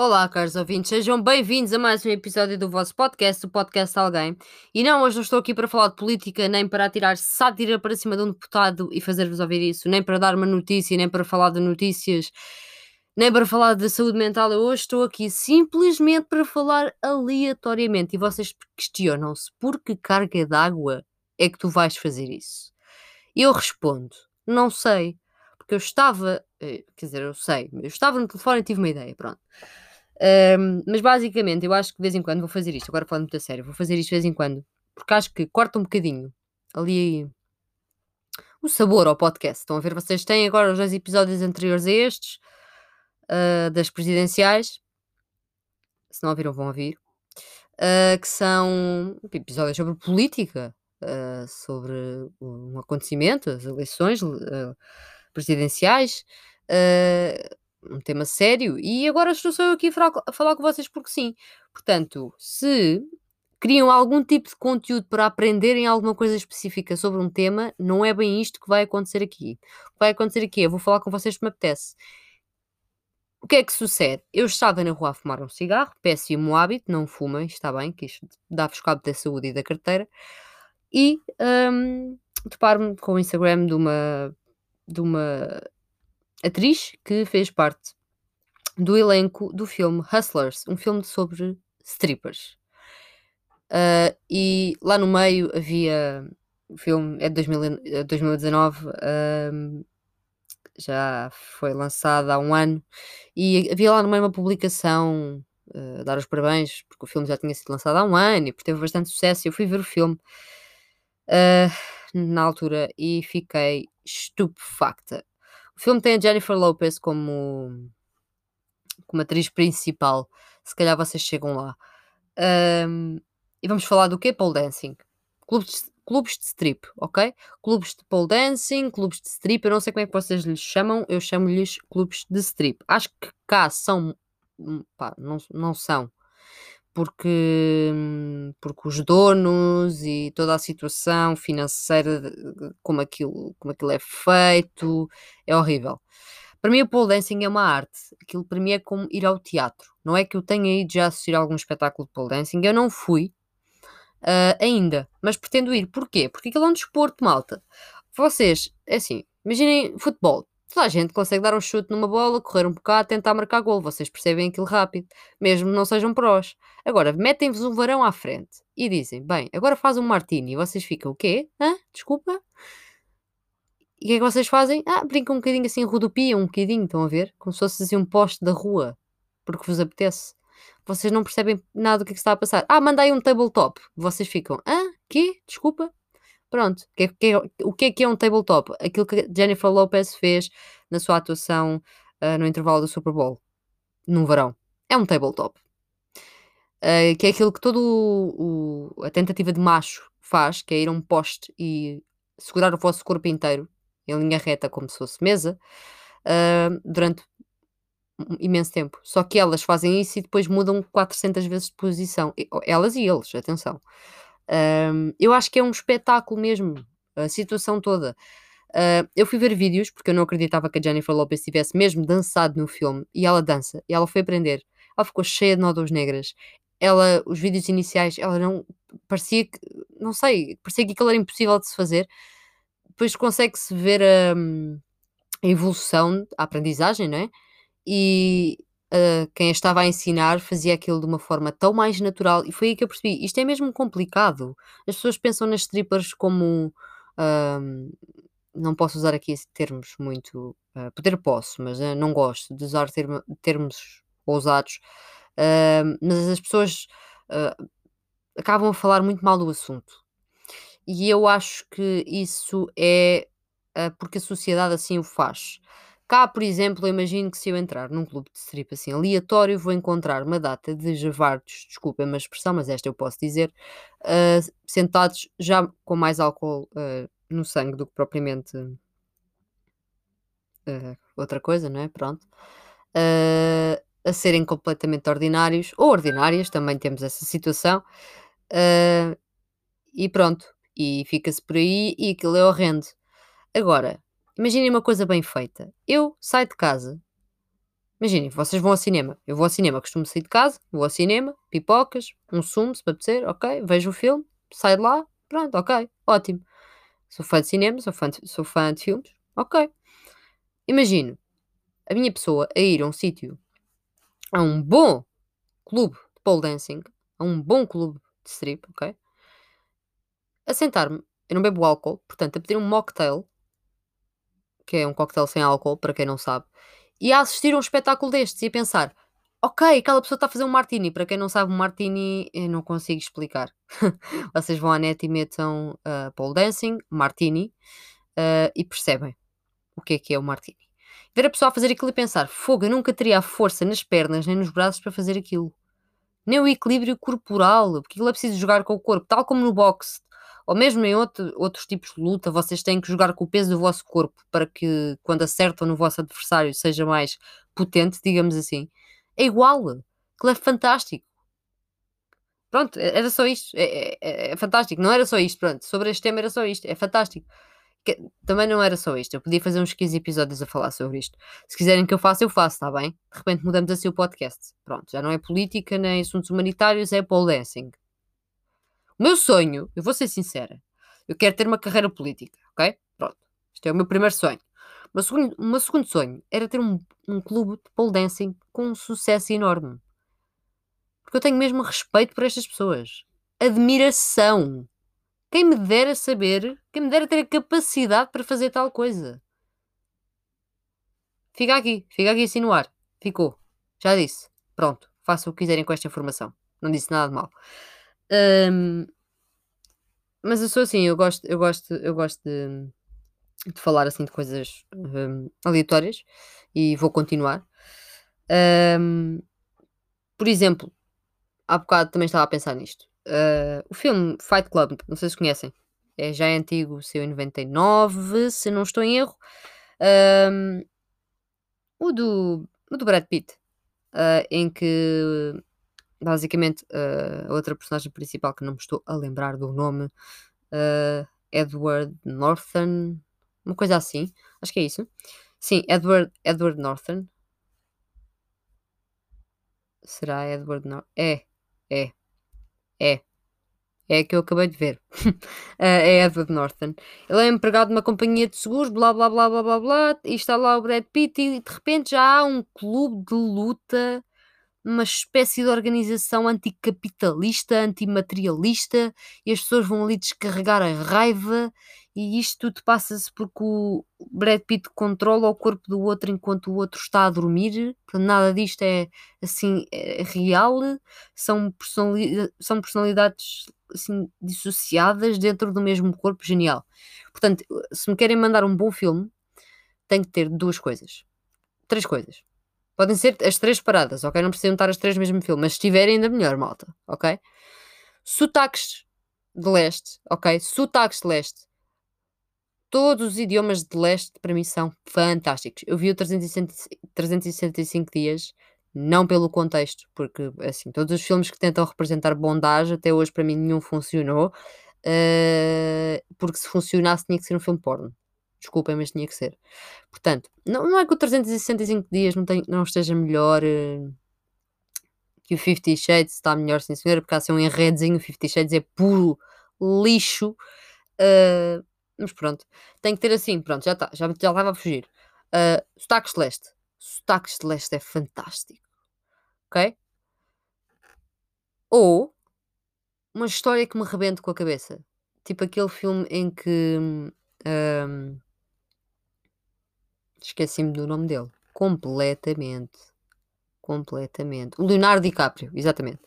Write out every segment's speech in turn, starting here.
Olá, caros ouvintes, sejam bem-vindos a mais um episódio do vosso podcast, o Podcast Alguém. E não, hoje não estou aqui para falar de política, nem para tirar sátira para cima de um deputado e fazer-vos ouvir isso, nem para dar uma notícia, nem para falar de notícias, nem para falar de saúde mental. Eu hoje estou aqui simplesmente para falar aleatoriamente. E vocês questionam-se por que carga d'água é que tu vais fazer isso? E eu respondo: não sei, porque eu estava, eh, quer dizer, eu sei, eu estava no telefone e tive uma ideia, pronto. Um, mas basicamente, eu acho que de vez em quando vou fazer isto. Agora falando muito a sério, vou fazer isto de vez em quando. Porque acho que corta um bocadinho ali o sabor ao podcast. Estão a ver? Vocês têm agora os dois episódios anteriores a estes, uh, das presidenciais. Se não ouviram, vão ouvir. Uh, que são episódios sobre política, uh, sobre um acontecimento, as eleições presidenciais um tema sério e agora estou só eu aqui a falar com vocês porque sim. Portanto, se criam algum tipo de conteúdo para aprenderem alguma coisa específica sobre um tema, não é bem isto que vai acontecer aqui. O que vai acontecer aqui, eu vou falar com vocês que me apetece. O que é que sucede? Eu estava na rua a fumar um cigarro, péssimo hábito, não fumem, está bem, que isto dá-vos cabo da saúde e da carteira, e um, deparo-me com o Instagram de uma, de uma atriz que fez parte do elenco do filme Hustlers, um filme sobre strippers. Uh, e lá no meio havia. O filme é de 2000, 2019, uh, já foi lançado há um ano, e havia lá no meio uma publicação uh, dar os parabéns, porque o filme já tinha sido lançado há um ano e teve bastante sucesso. Eu fui ver o filme uh, na altura e fiquei estupefacta. O filme tem a Jennifer Lopez como, como atriz principal. Se calhar vocês chegam lá. Um, e vamos falar do quê? Pole dancing. Clubes, clubes de strip, ok? Clubes de pole dancing, clubes de strip. Eu não sei como é que vocês lhes chamam. Eu chamo-lhes clubes de strip. Acho que cá são. Hum, pá, não, não são porque, porque os donos e toda a situação financeira, como aquilo, como aquilo é feito, é horrível. Para mim, o pole dancing é uma arte. Aquilo para mim é como ir ao teatro. Não é que eu tenha ido já assistir a algum espetáculo de pole dancing. Eu não fui uh, ainda, mas pretendo ir. Porquê? Porque aquilo é um desporto, malta. Vocês, é assim, imaginem futebol. Toda a gente consegue dar um chute numa bola, correr um bocado, tentar marcar gol. Vocês percebem aquilo rápido, mesmo não sejam prós. Agora, metem-vos um varão à frente e dizem: Bem, agora faz um martini. E vocês ficam: O quê? Hã? Desculpa? E o que é que vocês fazem? Ah, brincam um bocadinho assim, rodopiam um bocadinho, estão a ver? Como se fosse assim um poste da rua, porque vos apetece. Vocês não percebem nada do que, é que está a passar. Ah, mandei um tabletop. Vocês ficam: Hã? Quê? Desculpa? Pronto. Que, que, o que é que é um tabletop? Aquilo que Jennifer Lopez fez na sua atuação uh, no intervalo do Super Bowl, num verão. É um tabletop. Uh, que é aquilo que todo o, o, a tentativa de macho faz, que é ir a um poste e segurar o vosso corpo inteiro em linha reta, como se fosse mesa, uh, durante imenso tempo. Só que elas fazem isso e depois mudam 400 vezes de posição. Elas e eles, atenção. Um, eu acho que é um espetáculo mesmo, a situação toda. Uh, eu fui ver vídeos porque eu não acreditava que a Jennifer Lopez tivesse mesmo dançado no filme e ela dança e ela foi aprender. Ela ficou cheia de nódulas negras. Ela, os vídeos iniciais, ela não parecia que, não sei, parecia que aquilo era impossível de se fazer. Depois consegue-se ver a, a, evolução, a aprendizagem, não é? E uh, quem a estava a ensinar fazia aquilo de uma forma tão mais natural e foi aí que eu percebi, isto é mesmo complicado. As pessoas pensam nas strippers como uh, não posso usar aqui termos muito uh, poder posso, mas uh, não gosto de usar termo, termos ousados, mas as pessoas acabam a falar muito mal do assunto. E eu acho que isso é porque a sociedade assim o faz. Cá, por exemplo, eu imagino que se eu entrar num clube de strip assim aleatório, vou encontrar uma data de javardos, desculpem a expressão, mas esta eu posso dizer, uh, sentados já com mais álcool uh, no sangue do que propriamente uh, outra coisa, não é? Pronto. a serem completamente ordinários, ou ordinárias, também temos essa situação. e pronto, e fica-se por aí e aquilo é horrendo. Agora, Imaginem uma coisa bem feita. Eu saio de casa Imaginem, vocês vão ao cinema. Eu vou ao cinema, costumo sair de casa, vou ao cinema, pipocas, um sumo, se apetecer, ok, vejo o filme, saio de lá, pronto, ok, ótimo. Sou fã de cinema, sou fã de, sou fã de filmes, ok. Imagino a minha pessoa a ir a um sítio, a um bom clube de pole dancing, a um bom clube de strip, ok? A sentar-me, eu não bebo álcool, portanto, a pedir um mocktail, que é um cocktail sem álcool, para quem não sabe, e a assistir a um espetáculo destes e a pensar: ok, aquela pessoa está a fazer um martini. Para quem não sabe, um martini eu não consigo explicar. Vocês vão à net e metam uh, pole dancing, martini, uh, e percebem o que é que é o martini. Ver a pessoa a fazer aquilo e pensar: fogo, eu nunca teria a força nas pernas nem nos braços para fazer aquilo. Nem o equilíbrio corporal, porque aquilo é preciso jogar com o corpo, tal como no boxe ou mesmo em outro, outros tipos de luta, vocês têm que jogar com o peso do vosso corpo para que quando acertam no vosso adversário seja mais potente, digamos assim. É igual. Aquilo é fantástico. Pronto, é, era só isto. É, é, é, fantástico. Não era só isto. Pronto, sobre este tema era só isto. É fantástico. Que, também não era só isto. Eu podia fazer uns 15 episódios a falar sobre isto. Se quiserem que eu faça, eu faço, está bem? De repente mudamos assim o podcast. Pronto, já não é política nem assuntos humanitários, é pole dancing. Meu sonho, eu vou ser sincera, eu quero ter uma carreira política, ok? Pronto. Este é o meu primeiro sonho. O segundo, meu segundo sonho era ter um, um clube de pole dancing com um sucesso enorme. Porque eu tenho mesmo respeito por estas pessoas. Admiração. Quem me dera saber, quem me dera ter a capacidade para fazer tal coisa. Fica aqui, fica aqui assim no ar. Ficou. Já disse. Pronto. Façam o que quiserem com esta informação. Não disse nada de mal. Um, mas eu sou assim, eu gosto, eu gosto, eu gosto de, de falar assim de coisas um, aleatórias e vou continuar. Um, por exemplo, há bocado também estava a pensar nisto. Uh, o filme Fight Club, não sei se conhecem, é, já é antigo, saiu em 99, se não estou em erro. Um, o, do, o do Brad Pitt, uh, em que basicamente uh, a outra personagem principal que não me estou a lembrar do nome, uh, Edward Norton, uma coisa assim, acho que é isso. Sim, Edward, Edward Norton. Será Edward Norton? É, é, é. É que eu acabei de ver. é Edward Norton. Ele é empregado numa companhia de seguros, blá blá blá blá blá blá, e está lá o Brad Pitt, e de repente já há um clube de luta uma espécie de organização anticapitalista, antimaterialista, e as pessoas vão ali descarregar a raiva, e isto tudo passa-se porque o Brad Pitt controla o corpo do outro enquanto o outro está a dormir. nada disto é assim é real, são, personalidades, são personalidades assim, dissociadas dentro do mesmo corpo. Genial. Portanto, se me querem mandar um bom filme, tem que ter duas coisas. Três coisas. Podem ser as três paradas, ok? Não precisam estar as três no mesmo filme, mas se estiverem ainda melhor, malta, ok? Sotaques de leste, ok? Sotaques de leste. Todos os idiomas de leste para mim são fantásticos. Eu vi o 365 dias, não pelo contexto, porque assim, todos os filmes que tentam representar bondade, até hoje para mim nenhum funcionou. Uh, porque se funcionasse tinha que ser um filme porno. Desculpem, mas tinha que ser. Portanto, não, não é que o 365 dias não, tem, não esteja melhor uh, que o 50 Shades, está melhor, sim senhora, porque há assim um enredozinho, o 50 Shades é puro lixo. Uh, mas pronto, tem que ter assim, pronto, já está, já, já a fugir. Uh, Sotaque Celeste. Sotaque Celeste é fantástico. Ok? Ou uma história que me rebente com a cabeça. Tipo aquele filme em que. Um, Esqueci-me do nome dele. Completamente. Completamente. O Leonardo DiCaprio, exatamente.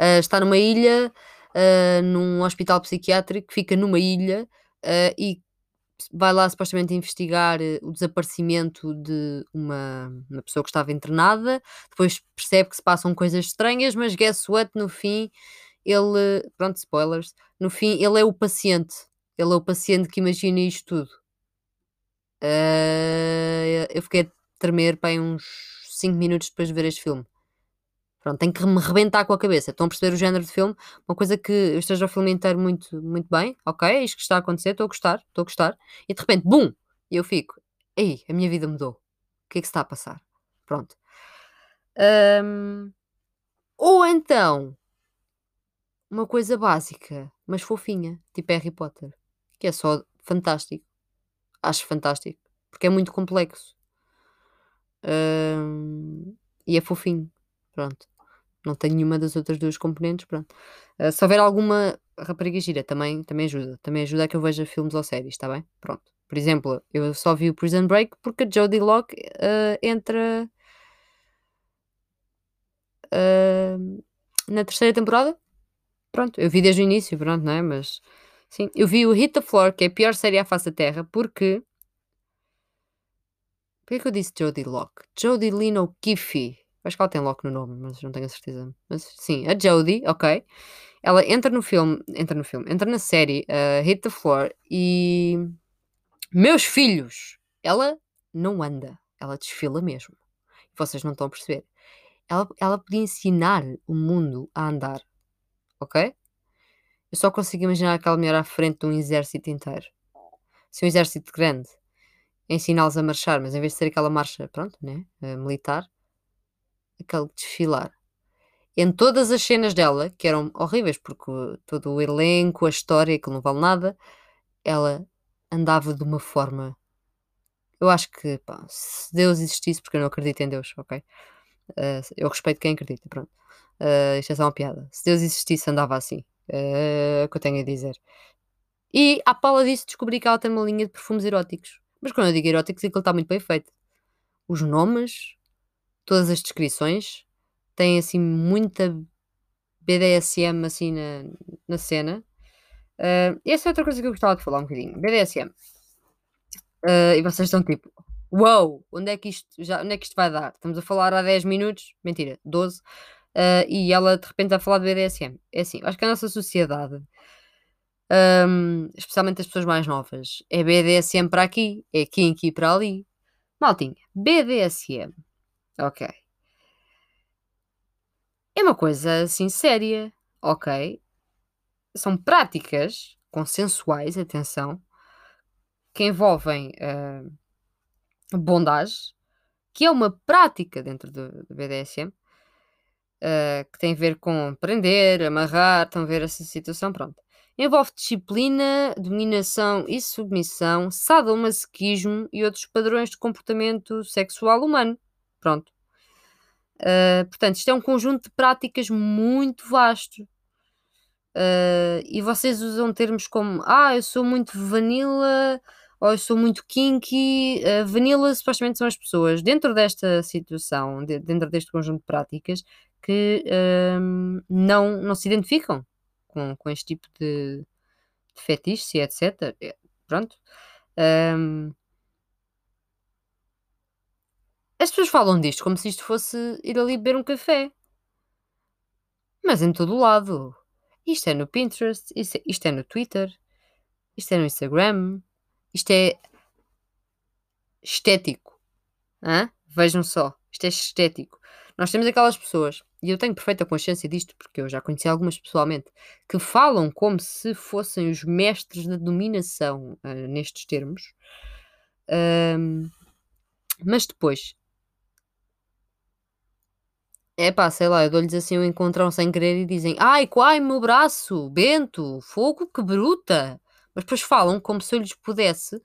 Uh, está numa ilha, uh, num hospital psiquiátrico fica numa ilha uh, e vai lá supostamente investigar o desaparecimento de uma, uma pessoa que estava internada. Depois percebe que se passam coisas estranhas, mas guess what? No fim, ele. Pronto, spoilers. No fim, ele é o paciente. Ele é o paciente que imagina isto tudo. Uh, eu fiquei a tremer para uns 5 minutos depois de ver este filme. Pronto, tem que me rebentar com a cabeça. Estão a perceber o género de filme? Uma coisa que eu esteja o filme inteiro muito, muito bem, ok, é isto que está a acontecer, estou a gostar, estou a gostar, e de repente, bum! E eu fico, ei, a minha vida mudou. O que é que se está a passar? Pronto. Um, ou então, uma coisa básica, mas fofinha, tipo Harry Potter, que é só fantástico. Acho fantástico, porque é muito complexo. Um, e é fofinho, pronto. Não tenho nenhuma das outras duas componentes, pronto. Uh, se houver alguma rapariga gira, também, também ajuda. Também ajuda a que eu veja filmes ou séries, está bem? Pronto. Por exemplo, eu só vi o Prison Break porque a Jodie Locke uh, entra uh, na terceira temporada. Pronto, eu vi desde o início, pronto, não é? Mas sim, eu vi o Hit the Floor, que é a pior série à face da Terra, porque. Por que eu disse Jodie Locke? Jodie Lynn O'Keefe. Acho que ela tem Locke no nome, mas não tenho a certeza. Mas sim, a Jodie, ok. Ela entra no filme, entra no filme, entra na série uh, Hit the Floor e. Meus filhos! Ela não anda, ela desfila mesmo. Vocês não estão a perceber. Ela, ela podia ensinar o mundo a andar, ok? Eu só consigo imaginar aquela mulher à frente de um exército inteiro. Se um exército grande, ensiná-los a marchar, mas em vez de ser aquela marcha, pronto, né? Uh, militar, aquele desfilar. Em todas as cenas dela, que eram horríveis, porque todo o elenco, a história, que não vale nada, ela andava de uma forma. Eu acho que, pá, se Deus existisse, porque eu não acredito em Deus, ok? Uh, eu respeito quem acredita, pronto. Uh, isto é só uma piada. Se Deus existisse, andava assim. É o que eu tenho a dizer. E, à pala disso, descobri que ela tem uma linha de perfumes eróticos. Mas quando eu digo eróticos, é que ele está muito bem feito. Os nomes, todas as descrições, têm assim muita BDSM assim na, na cena. Uh, essa é outra coisa que eu gostava de falar um bocadinho. BDSM. Uh, e vocês estão tipo, uau, wow, onde, é que isto, já, onde é que isto vai dar? Estamos a falar há 10 minutos, mentira, 12, uh, ah, e ela de repente a falar de BDSM. É assim, acho que a nossa sociedade, um, especialmente as pessoas mais novas, é BDSM para aqui, é kinky para ali. Maltinha, BDSM. Ok. É uma coisa assim séria, ok? São práticas consensuais, atenção, que envolvem uh, bondage, que é uma prática dentro do, do BDSM, eh, que tem a ver com prender, amarrar, estão a ver essa situação, pronto. Envolve disciplina, dominação e submissão, sadomasoquismo e outros padrões de comportamento sexual humano. Pronto. Uh, portanto, isto é um conjunto de práticas muito vasto. Uh, e vocês usam termos como ah, eu sou muito vanilla ou eu sou muito kinky. Uh, vanilla supostamente são as pessoas dentro desta situação, de, dentro deste conjunto de práticas, que uh, não, não se identificam com, com este tipo de, de fetiche, etc. É, pronto. Um, as pessoas falam disto como se isto fosse ir ali beber um café. Mas em todo lado. Isto é no Pinterest, isto é, isto é no Twitter, isto é no Instagram, isto é estético. Hã? Vejam só, isto é estético. Nós temos aquelas pessoas, e eu tenho perfeita consciência disto, porque eu já conheci algumas pessoalmente, que falam como se fossem os mestres da dominação uh, nestes termos, mas depois é pá, sei lá, eu dou-lhes assim um encontrão sem querer e dizem: Ai, quai, meu braço, Bento, fogo, que bruta. Mas depois falam como se eu lhes pudesse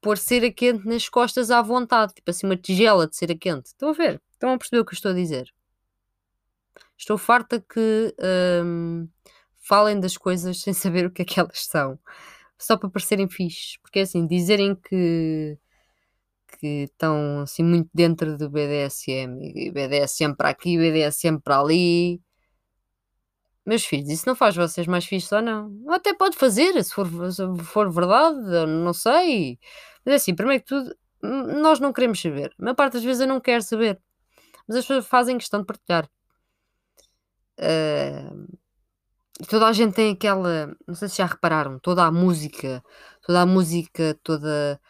pôr cera quente nas costas à vontade, tipo assim, uma tigela de cera quente. Estão a ver? Estão a perceber o que eu estou a dizer? Estou farta que hum, falem das coisas sem saber o que é que elas são, só para parecerem fixes. Porque é assim, dizerem que que estão assim muito dentro do BDSM, e BDSM para aqui, BDSM para ali. Meus filhos, isso não faz vocês mais fixos ou não? Até pode fazer, se for, se for verdade, não sei. Mas é assim, primeiro que tudo, nós não queremos saber. A maior parte das vezes eu não quero saber. Mas as pessoas fazem questão de partilhar. Uh, toda a gente tem aquela. Não sei se já repararam, toda a música, toda a música, toda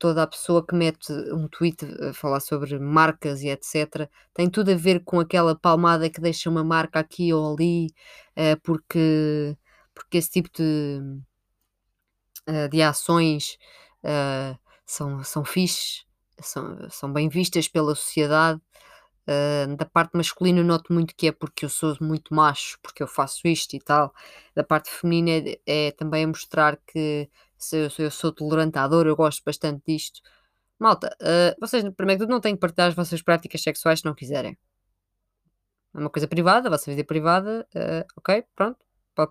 toda a pessoa que mete um tweet a falar sobre marcas e etc. tem tudo a ver com aquela palmada que deixa uma marca aqui ou ali, uh, porque, porque esse tipo de, uh, de ações uh, são, são fixes, são, são bem vistas pela sociedade. Da parte masculina noto muito que é porque eu sou muito macho, porque eu faço isto e tal. Da parte feminina é, é também mostrar que se eu, se eu sou tolerante à dor, eu gosto bastante disto. Malta, uh, vocês, primeiro que tudo, não têm que partilhar as vossas práticas sexuais se não quiserem. É uma coisa privada, a vossa vida privada, uh, ok, pronto.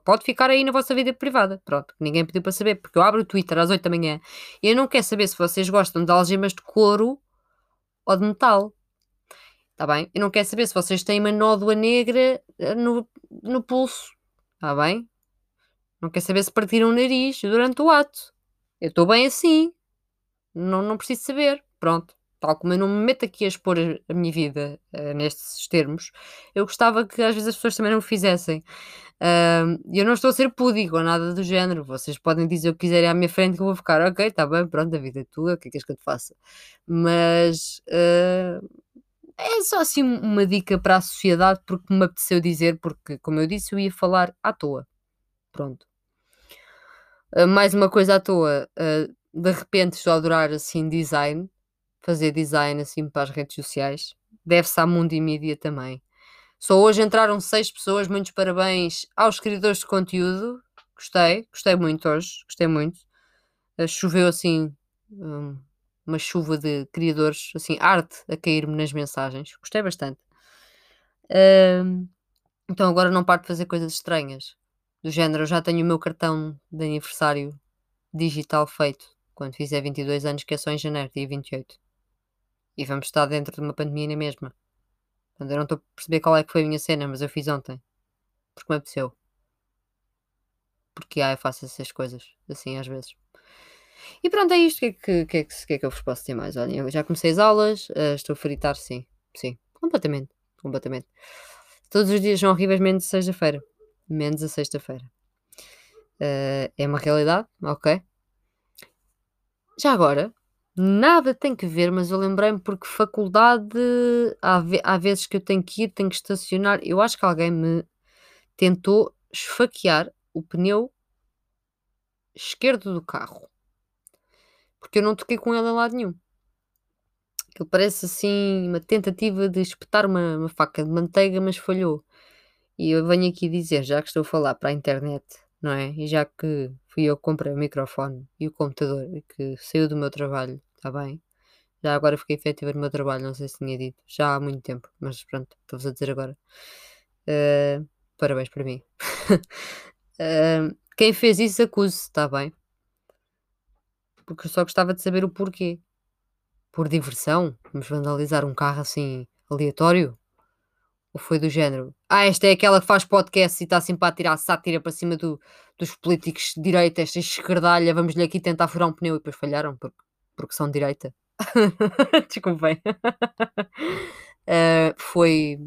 Pode ficar aí na vossa vida privada, pronto. Ninguém pediu para saber, porque eu abro o Twitter às 8 da manhã e eu não quero saber se vocês gostam de algemas de couro ou de metal. Está bem? Eu não quero saber se vocês têm uma nódoa negra eh, no, no pulso. Está bem? Não quero saber se partiram o nariz durante o ato. Eu estou bem assim. Não, não preciso saber. Pronto. Tal como eu não me meto aqui a expor a minha vida uh, nestes termos, eu gostava que às vezes as pessoas também não o fizessem. Uh, eu não estou a ser púdico ou nada do género. Vocês podem dizer o que quiserem à minha frente que eu vou ficar, ok, está bem, pronto, a vida é tua, o que é que és que eu te faça? Mas uh, é só assim uma dica para a sociedade, porque me apeteceu dizer, porque, como eu disse, eu ia falar à toa. Pronto. Uh, mais uma coisa à toa. Uh, de repente estou a adorar assim design, fazer design assim para as redes sociais. Deve-se à Mundo e Mídia também. Só hoje entraram seis pessoas, muitos parabéns aos criadores de conteúdo. Gostei, gostei muito hoje, gostei muito. Uh, choveu assim um, uma chuva de criadores, assim, arte a cair-me nas mensagens. Gostei bastante. Então agora não paro de fazer coisas estranhas. Do género, eu já tenho o meu cartão de aniversário digital feito quando fizer 22 anos, que é só em janeiro, dia 28. E vamos estar dentro de uma pandemia na mesma. Portanto, eu não estou a perceber qual é que foi a minha cena, mas eu fiz ontem. Porque me apeteceu. Porque ah, eu faço essas coisas, assim, às vezes. E pronto, é isto. O que é que, que, é que, é que eu vos posso dizer mais? Olhem, eu já comecei as aulas, uh, estou a fritar, sim. Sim, completamente. Completamente. Todos os dias são horríveis, menos sexta-feira. Menos a sexta-feira. Uh, é uma realidade, ok. Já agora, nada tem que ver, mas eu lembrei-me porque faculdade, há, há vezes que eu tenho que ir, tenho que estacionar. Eu acho que alguém me tentou esfaquear o pneu esquerdo do carro porque eu não toquei com ele a lado nenhum. Ele parece assim uma tentativa de espetar uma, uma faca de manteiga, mas falhou. E eu venho aqui dizer, já que estou a falar para a internet, não é? E já que fui eu que comprei o microfone e o computador que saiu do meu trabalho, está bem? Já agora fiquei efetiva no meu trabalho, não sei se tinha dito, já há muito tempo, mas pronto, estou-vos a dizer agora. Uh, parabéns para mim. uh, quem fez isso acuse-se, está bem? Porque eu só gostava de saber o porquê. Por diversão? Vamos vandalizar um carro assim aleatório? Ou foi do género? Ah, esta é aquela que faz podcast e está sempre a tirar sátira para cima do, dos políticos de direita, esta esquerdalha, vamos-lhe aqui tentar furar um pneu e depois falharam porque, porque são de direita. Desculpem. uh, foi,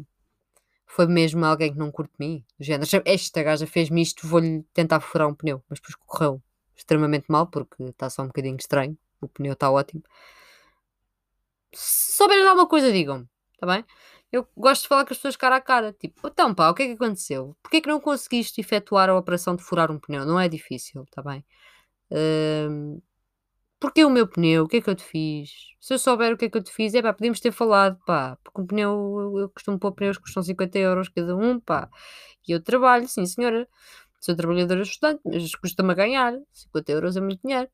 foi mesmo alguém que não curte mim. Do género, esta gaja fez-me isto, vou-lhe tentar furar um pneu, mas depois correu extremamente mal, porque está só um bocadinho estranho. O pneu está ótimo. Se souberem alguma coisa, digam-me, está bem? Eu gosto de falar com as pessoas cara a cara. Tipo, então pá, o que é que aconteceu? Porquê é que não conseguiste efetuar a operação de furar um pneu? Não é difícil, está bem? Um, Porquê o meu pneu? O que é que eu te fiz? Se eu souber o que é que eu te fiz, é pá, podíamos ter falado, pá, porque um pneu, eu costumo pôr pneus que custam 50 euros cada um, pá, e eu trabalho, sim senhora, Sou trabalhadora estudante, mas custa-me a ganhar. 50 euros é muito dinheiro.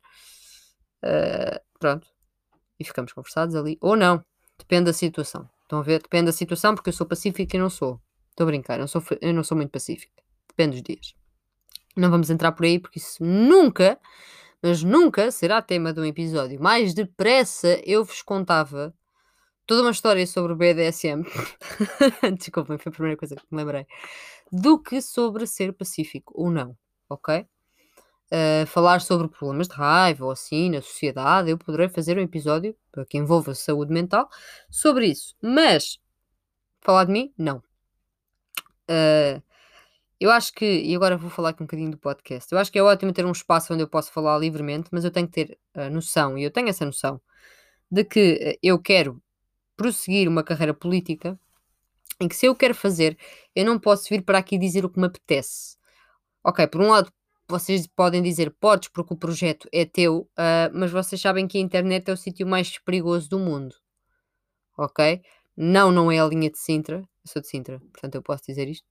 Uh, pronto. E ficamos conversados ali. Ou não. Depende da situação. Estão a ver? Depende da situação, porque eu sou pacífica e não sou. Estou a brincar. Eu não sou, eu não sou muito pacífica. Depende dos dias. Não vamos entrar por aí, porque isso nunca, mas nunca será tema de um episódio. Mais depressa eu vos contava toda uma história sobre BDSM. Desculpem, foi a primeira coisa que me lembrei do que sobre ser pacífico ou não, ok? Uh, falar sobre problemas de raiva ou assim na sociedade, eu poderei fazer um episódio que envolva saúde mental sobre isso. Mas falar de mim, não. Uh, eu acho que, e agora vou falar aqui um bocadinho do podcast. Eu acho que é ótimo ter um espaço onde eu posso falar livremente, mas eu tenho que ter a noção, e eu tenho essa noção, de que eu quero prosseguir uma carreira política em que se eu quero fazer, eu não posso vir para aqui dizer o que me apetece. Ok, por um lado, vocês podem dizer podes porque o projeto é teu, uh, mas vocês sabem que a internet é o sítio mais perigoso do mundo. Ok? não, não é a linha de Sintra, eu sou de Sintra, portanto eu posso dizer isto,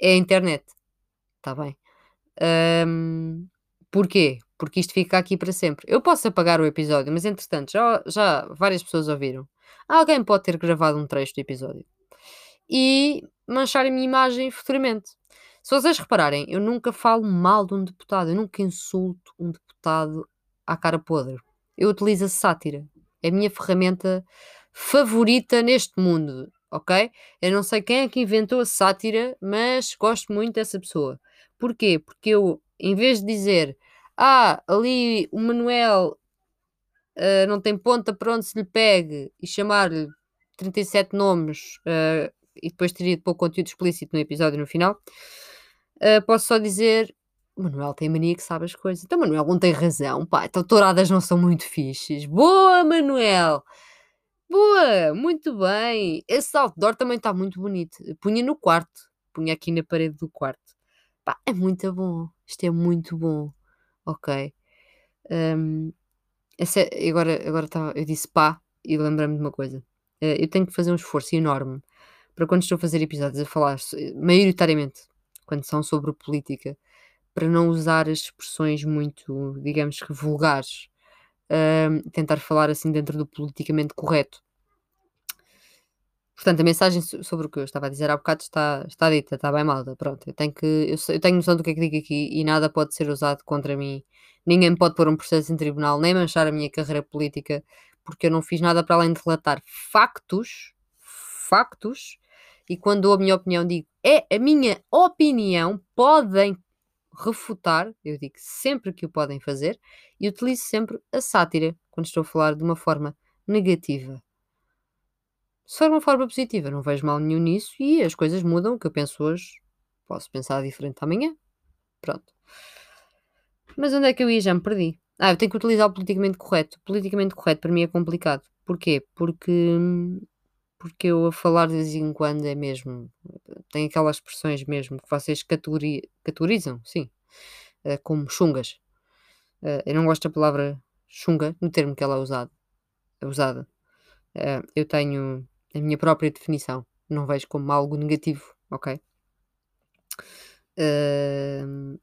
é a internet. Está bem? Um, porquê? Porque isto fica aqui para sempre. Eu posso apagar o episódio, mas entretanto já, já várias pessoas ouviram. Alguém pode ter gravado um trecho do episódio e manchar a minha imagem futuramente. Se vocês repararem, eu nunca falo mal de um deputado, eu nunca insulto um deputado à cara podre. Eu utilizo a sátira. É a minha ferramenta favorita neste mundo, ok? Eu não sei quem é que inventou a sátira, mas gosto muito dessa pessoa. Porquê? Porque eu, em vez de dizer, ah, ali o Manuel uh, não tem ponta para onde se lhe pegue e chamar-lhe 37 nomes uh, e depois teria de pôr conteúdo explícito no episódio no final, uh, posso só dizer Manuel tem mania que sabe as coisas. Então, Manuel não tem razão, pá. Então, touradas não são muito fixes. Boa, Manuel! Boa! Muito bem! Esse outdoor também está muito bonito. Punha no quarto. Punha aqui na parede do quarto. Pá, é muito bom. Isto é muito bom. Ok. Um, é, agora agora tá, eu disse pá e lembrei-me de uma coisa. Uh, eu tenho que fazer um esforço enorme para quando estou a fazer episódios a falar, maioritariamente, quando são sobre política, para não usar as expressões muito, digamos que vulgares. Uh, tentar falar assim dentro do politicamente correto. Portanto, a mensagem sobre o que eu estava a dizer há bocado está, está dita, está bem malta. Pronto, eu tenho, que, eu, eu tenho noção do que é que digo aqui e nada pode ser usado contra mim. Ninguém pode pôr um processo em tribunal, nem manchar a minha carreira política, porque eu não fiz nada para além de relatar factos, factos, e quando dou a minha opinião digo é a minha opinião, podem refutar, eu digo sempre que o podem fazer, e utilizo sempre a sátira quando estou a falar de uma forma negativa. Se for uma forma positiva, não vejo mal nenhum nisso e as coisas mudam. O que eu penso hoje, posso pensar diferente amanhã. Pronto. Mas onde é que eu ia? Já me perdi. Ah, eu tenho que utilizar o politicamente correto. O politicamente correto para mim é complicado. Porquê? Porque, porque eu a falar de vez em quando é mesmo. Tem aquelas expressões mesmo que vocês categori, categorizam, sim, uh, como chungas. Uh, eu não gosto da palavra chunga no termo que ela é usada. É usada. Uh, eu tenho a minha própria definição. Não vejo como algo negativo, ok? Uh,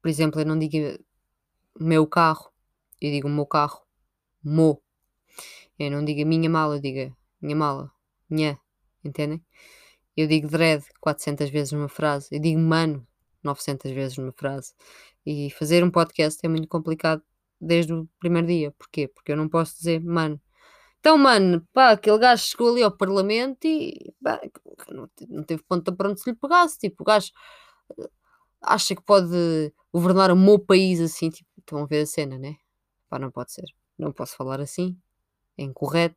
por exemplo, eu não digo meu carro, eu digo meu carro, mo. Eu não digo minha mala, eu digo minha mala, minha, entendem? Eu digo dread 400 vezes numa frase, eu digo mano 900 vezes numa frase. E fazer um podcast é muito complicado desde o primeiro dia. Porquê? Porque eu não posso dizer mano então, mano, pá, aquele gajo chegou ali ao Parlamento e pá, não, teve ponta para onde se lhe pegasse. Tipo, o gajo eh, acha que pode governar o meu país assim. Tipo, estão a ver a cena, né? Pá, não pode ser. Não posso falar assim. É incorreto.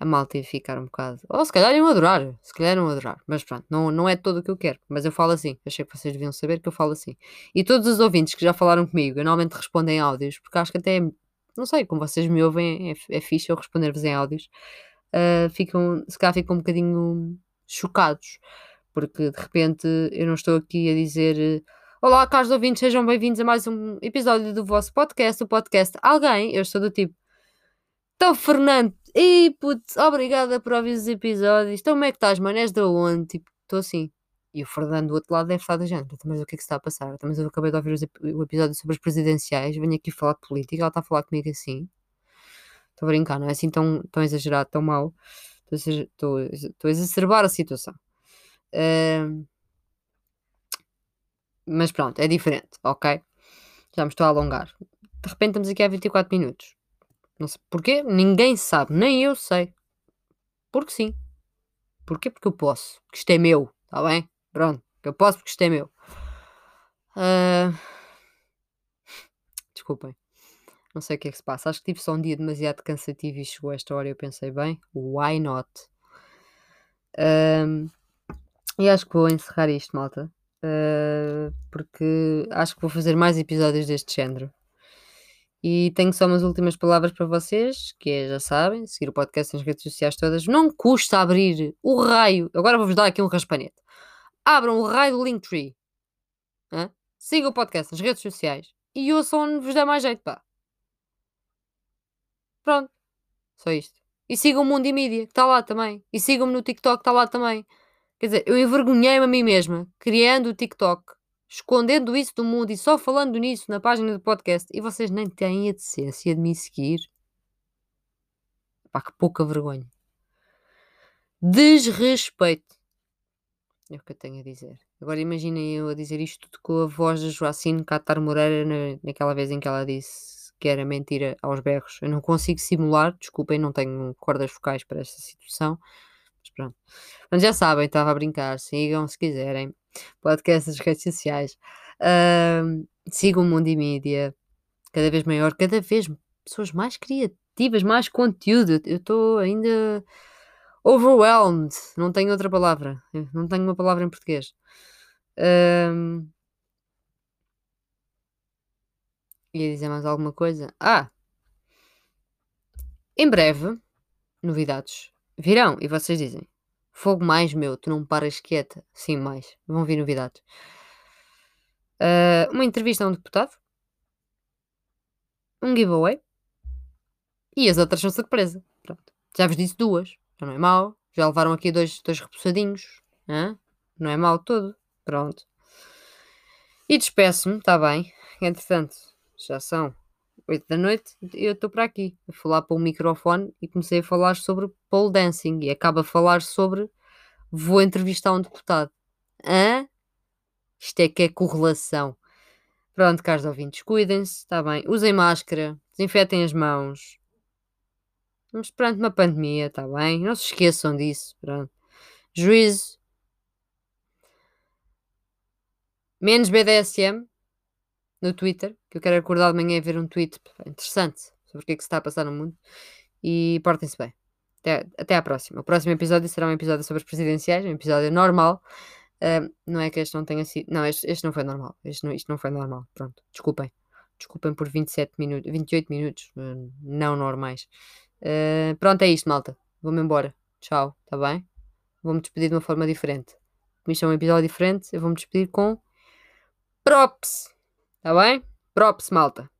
A malta ia ficar um bocado. Ou se calhar iam adorar. Se calhar iam adorar. Mas pronto, não, não é todo o que eu quero. Mas eu falo assim. Achei que vocês deviam saber que eu falo assim. E todos os ouvintes que já falaram comigo, eu normalmente respondem áudios, porque acho que até é não sei, como vocês me ouvem, é, é fixe eu responder-vos em áudios, uh, ficam, se calhar ficam um bocadinho chocados, porque de repente eu não estou aqui a dizer Olá, caros ouvintes, sejam bem-vindos a mais um episódio do vosso podcast, o podcast Alguém. Eu estou do tipo, então Fernando, e putz, obrigada por ouvir os episódios, então como é que estás, mano? És de onde? Tipo, estou assim. E o Fernando do outro lado deve estar da gente. Mas o que é que está a passar? Mas eu acabei de ouvir o episódio sobre as presidenciais. Venho aqui falar de política. Ela está a falar comigo assim. Estou a brincar, não é assim tão, tão exagerado, tão mau. Estou, estou a exacerbar a situação. Uh, mas pronto, é diferente, ok? Já me estou a alongar. De repente estamos aqui há 24 minutos. Não sei porquê, ninguém sabe, nem eu sei. Porque sim. Porquê? Porque eu posso. Porque isto é meu, está bem? Pronto, eu posso porque isto é meu. Uh... Desculpem. Não sei o que é que se passa. Acho que tive só um dia demasiado cansativo e chegou a esta hora eu pensei, bem, why not? Um, e acho que vou encerrar isto, malta. Uh, porque acho que vou fazer mais episódios deste género. E tenho só umas últimas palavras para vocês, que é, já sabem, seguir o podcast nas redes sociais todas. Não custa abrir o raio. Agora vou-vos dar aqui um raspanete abram o raio do Linktree. Hã? Sigam o podcast nas redes sociais e ouçam onde vos der mais jeito, pá. Pronto. Só isto. E sigam o Mundo e Mídia, que está lá também. E sigam-me no TikTok, que está lá também. Quer dizer, eu envergonhei-me a mim mesma, criando o TikTok, escondendo isso do mundo e só falando nisso na página do podcast. E vocês nem têm a decência de me seguir. Pá, que pouca vergonha. Desrespeito. É o que eu tenho a dizer. Agora imaginem eu a dizer isto tudo com a voz de Joacine Catar Moreira na, naquela vez em que ela disse que era mentira aos berros. Eu não consigo simular, desculpem, não tenho cordas focais para esta situação. Mas pronto. Mas já sabem, estava a brincar. Sigam se quiserem. Podcast nas redes sociais. Uh, sigam o Mundo e Mídia. Cada vez maior, cada vez pessoas mais criativas, mais conteúdo. Eu estou ainda overwhelmed. Não tenho outra palavra. Não tenho uma palavra em português. Um... Ia dizer mais alguma coisa? Ah! Em breve, novidades virão e vocês dizem: Fogo mais meu, tu não paras quieta. Sim, mais. Vão vir novidades. Uh, uma entrevista a um deputado. Um giveaway. E as outras são surpresa. Pronto. Já vos disse duas. Não é mau. Já levaram aqui dois, dois repousadinhos. Não é mau todo. Pronto. E despeço-me, está bem. Entretanto, já são 8 da noite e eu estou para aqui a falar para o microfone e comecei a falar sobre pole dancing e acaba a falar sobre vou entrevistar um deputado. Hã? Isto é que é correlação. Pronto, caros ouvintes, cuidem-se, está bem. Usem máscara, desinfetem as mãos, Estamos perante uma pandemia, está bem? Não se esqueçam disso. Pronto. Juízo. Menos BDSM no Twitter, que eu quero acordar de manhã e ver um tweet interessante sobre o que é que se está a passar no mundo. E portem-se bem. Até, até à próxima. O próximo episódio será um episódio sobre as presidenciais, um episódio normal. Uh, não é que este não tenha sido. Não, este, este não foi normal. Este não, isto não foi normal. Pronto, desculpem. Desculpem por 27 minutos, 28 minutos uh, não normais. Uh, pronto, é isto, malta. Vou-me embora. Tchau, tá bem? Vou-me despedir de uma forma diferente. Como isto é um episódio diferente, eu vou-me despedir com props. Tá bem? Props, malta.